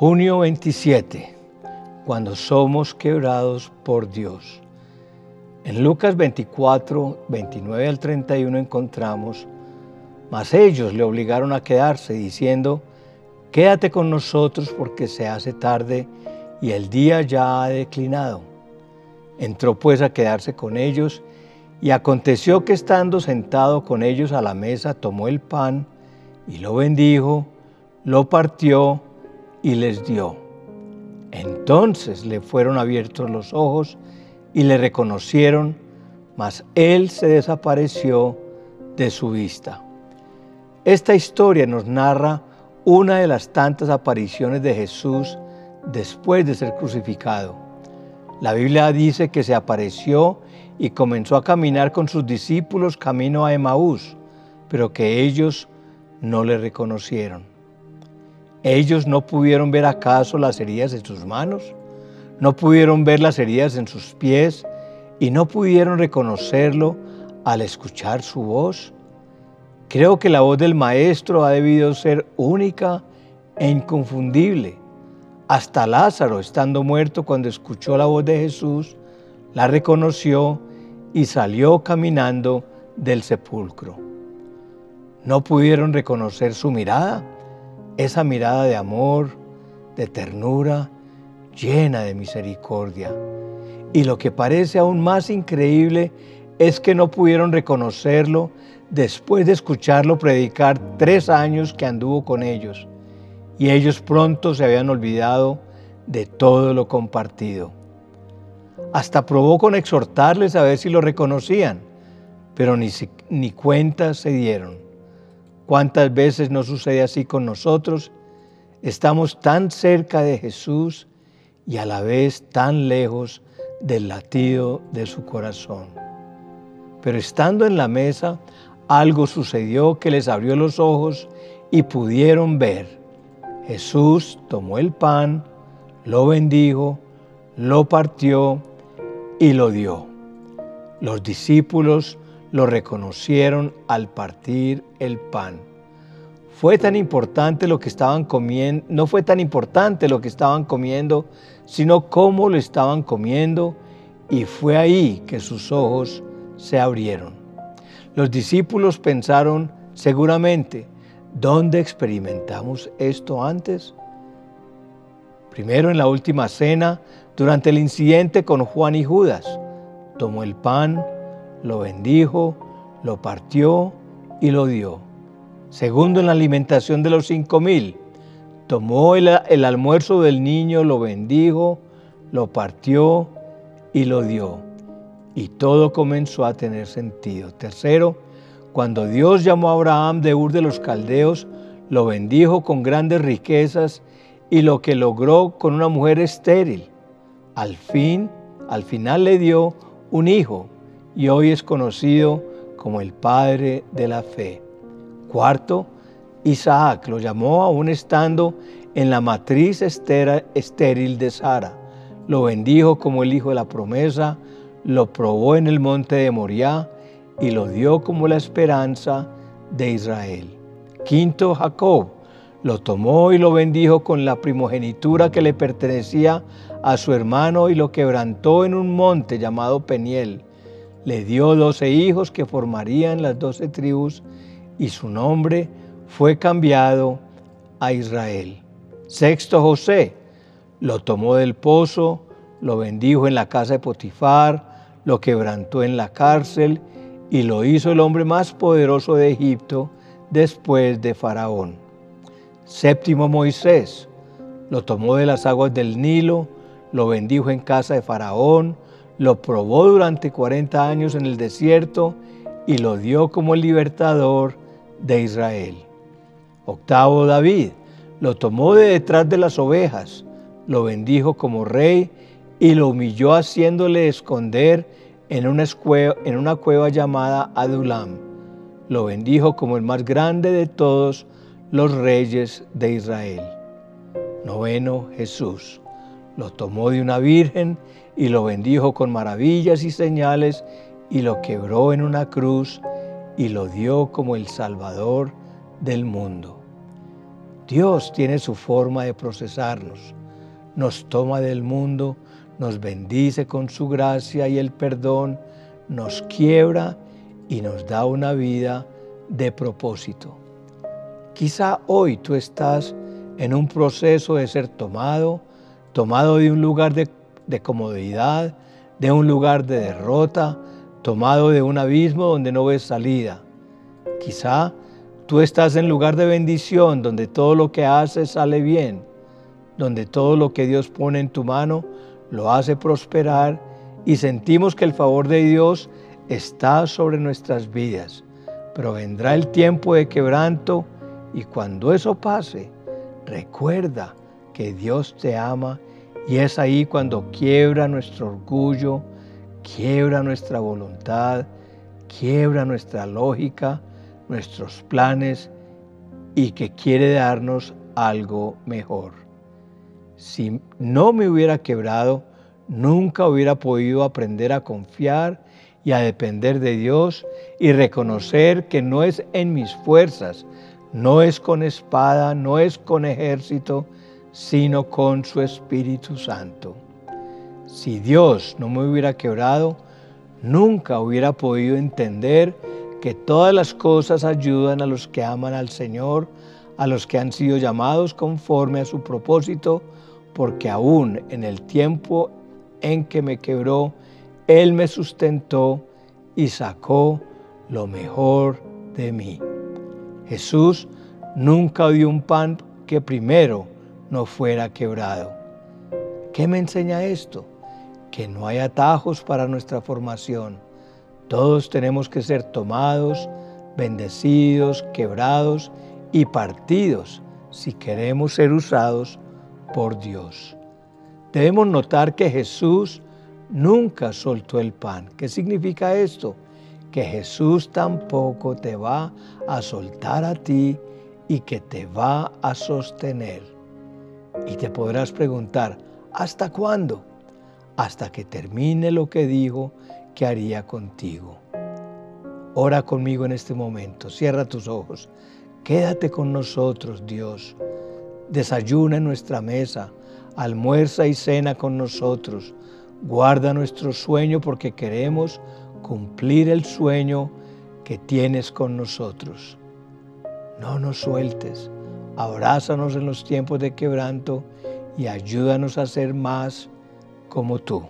Junio 27, cuando somos quebrados por Dios. En Lucas 24, 29 al 31 encontramos, mas ellos le obligaron a quedarse diciendo, quédate con nosotros porque se hace tarde y el día ya ha declinado. Entró pues a quedarse con ellos y aconteció que estando sentado con ellos a la mesa tomó el pan y lo bendijo, lo partió y les dio. Entonces le fueron abiertos los ojos y le reconocieron, mas él se desapareció de su vista. Esta historia nos narra una de las tantas apariciones de Jesús después de ser crucificado. La Biblia dice que se apareció y comenzó a caminar con sus discípulos camino a Emaús, pero que ellos no le reconocieron. ¿Ellos no pudieron ver acaso las heridas en sus manos? ¿No pudieron ver las heridas en sus pies? ¿Y no pudieron reconocerlo al escuchar su voz? Creo que la voz del Maestro ha debido ser única e inconfundible. Hasta Lázaro, estando muerto cuando escuchó la voz de Jesús, la reconoció y salió caminando del sepulcro. ¿No pudieron reconocer su mirada? Esa mirada de amor, de ternura, llena de misericordia. Y lo que parece aún más increíble es que no pudieron reconocerlo después de escucharlo predicar tres años que anduvo con ellos. Y ellos pronto se habían olvidado de todo lo compartido. Hasta probó con exhortarles a ver si lo reconocían, pero ni, ni cuenta se dieron. ¿Cuántas veces no sucede así con nosotros? Estamos tan cerca de Jesús y a la vez tan lejos del latido de su corazón. Pero estando en la mesa, algo sucedió que les abrió los ojos y pudieron ver. Jesús tomó el pan, lo bendijo, lo partió y lo dio. Los discípulos lo reconocieron al partir el pan. Fue tan importante lo que estaban comiendo, no fue tan importante lo que estaban comiendo, sino cómo lo estaban comiendo, y fue ahí que sus ojos se abrieron. Los discípulos pensaron seguramente, ¿dónde experimentamos esto antes? Primero en la última cena, durante el incidente con Juan y Judas, tomó el pan, lo bendijo, lo partió y lo dio. Segundo, en la alimentación de los cinco mil, tomó el, el almuerzo del niño, lo bendijo, lo partió y lo dio. Y todo comenzó a tener sentido. Tercero, cuando Dios llamó a Abraham de Ur de los Caldeos, lo bendijo con grandes riquezas y lo que logró con una mujer estéril. Al fin, al final le dio un hijo y hoy es conocido como el padre de la fe. Cuarto, Isaac lo llamó aún estando en la matriz estéril de Sara. Lo bendijo como el hijo de la promesa, lo probó en el monte de Moriah y lo dio como la esperanza de Israel. Quinto, Jacob lo tomó y lo bendijo con la primogenitura que le pertenecía a su hermano y lo quebrantó en un monte llamado Peniel le dio doce hijos que formarían las doce tribus y su nombre fue cambiado a Israel. Sexto José lo tomó del pozo, lo bendijo en la casa de Potifar, lo quebrantó en la cárcel y lo hizo el hombre más poderoso de Egipto después de Faraón. Séptimo Moisés lo tomó de las aguas del Nilo, lo bendijo en casa de Faraón, lo probó durante 40 años en el desierto y lo dio como libertador de Israel. Octavo David lo tomó de detrás de las ovejas, lo bendijo como rey y lo humilló haciéndole esconder en una, en una cueva llamada Adulam. Lo bendijo como el más grande de todos los reyes de Israel. Noveno Jesús. Lo tomó de una virgen y lo bendijo con maravillas y señales y lo quebró en una cruz y lo dio como el Salvador del mundo. Dios tiene su forma de procesarnos. Nos toma del mundo, nos bendice con su gracia y el perdón, nos quiebra y nos da una vida de propósito. Quizá hoy tú estás en un proceso de ser tomado, tomado de un lugar de, de comodidad, de un lugar de derrota, tomado de un abismo donde no ves salida. Quizá tú estás en lugar de bendición, donde todo lo que haces sale bien, donde todo lo que Dios pone en tu mano lo hace prosperar y sentimos que el favor de Dios está sobre nuestras vidas. Pero vendrá el tiempo de quebranto y cuando eso pase, recuerda que Dios te ama y es ahí cuando quiebra nuestro orgullo, quiebra nuestra voluntad, quiebra nuestra lógica, nuestros planes y que quiere darnos algo mejor. Si no me hubiera quebrado, nunca hubiera podido aprender a confiar y a depender de Dios y reconocer que no es en mis fuerzas, no es con espada, no es con ejército, sino con su Espíritu Santo. Si Dios no me hubiera quebrado, nunca hubiera podido entender que todas las cosas ayudan a los que aman al Señor, a los que han sido llamados conforme a su propósito, porque aún en el tiempo en que me quebró, Él me sustentó y sacó lo mejor de mí. Jesús nunca dio un pan que primero no fuera quebrado. ¿Qué me enseña esto? que no hay atajos para nuestra formación. Todos tenemos que ser tomados, bendecidos, quebrados y partidos si queremos ser usados por Dios. Debemos notar que Jesús nunca soltó el pan. ¿Qué significa esto? Que Jesús tampoco te va a soltar a ti y que te va a sostener. Y te podrás preguntar, ¿hasta cuándo? hasta que termine lo que dijo que haría contigo. Ora conmigo en este momento, cierra tus ojos, quédate con nosotros, Dios. Desayuna en nuestra mesa, almuerza y cena con nosotros. Guarda nuestro sueño porque queremos cumplir el sueño que tienes con nosotros. No nos sueltes, abrázanos en los tiempos de quebranto y ayúdanos a ser más como tú.